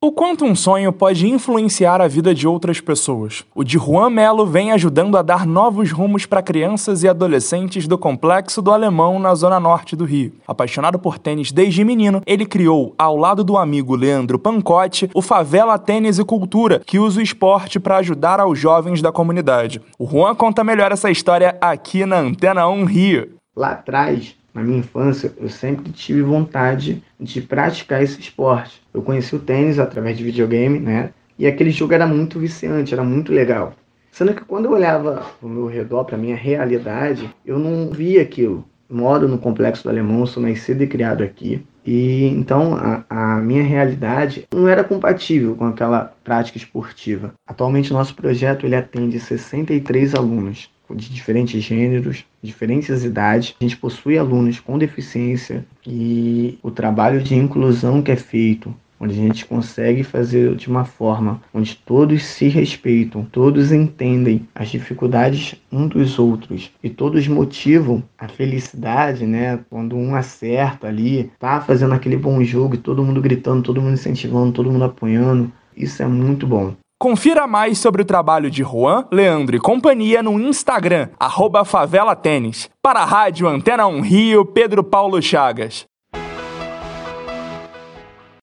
O quanto um sonho pode influenciar a vida de outras pessoas. O de Juan Melo vem ajudando a dar novos rumos para crianças e adolescentes do Complexo do Alemão na zona norte do Rio. Apaixonado por tênis desde menino, ele criou, ao lado do amigo Leandro Pancotti, o Favela Tênis e Cultura, que usa o esporte para ajudar aos jovens da comunidade. O Juan conta melhor essa história aqui na Antena 1 Rio. Lá atrás, na minha infância, eu sempre tive vontade de praticar esse esporte. Eu conheci o tênis através de videogame, né? E aquele jogo era muito viciante, era muito legal. Sendo que quando eu olhava ao meu redor, para minha realidade, eu não via aquilo. Moro no Complexo do Alemão, sou nascido e criado aqui. E então a, a, minha realidade não era compatível com aquela prática esportiva. Atualmente nosso projeto ele atende 63 alunos de diferentes gêneros, diferentes idades. A gente possui alunos com deficiência e o trabalho de inclusão que é feito, onde a gente consegue fazer de uma forma onde todos se respeitam, todos entendem as dificuldades um dos outros e todos motivam a felicidade, né? Quando um acerta ali, tá fazendo aquele bom jogo e todo mundo gritando, todo mundo incentivando, todo mundo apoiando. Isso é muito bom. Confira mais sobre o trabalho de Juan, Leandro e companhia no Instagram, arroba Favela Tênis. Para a Rádio Antena 1 Rio, Pedro Paulo Chagas.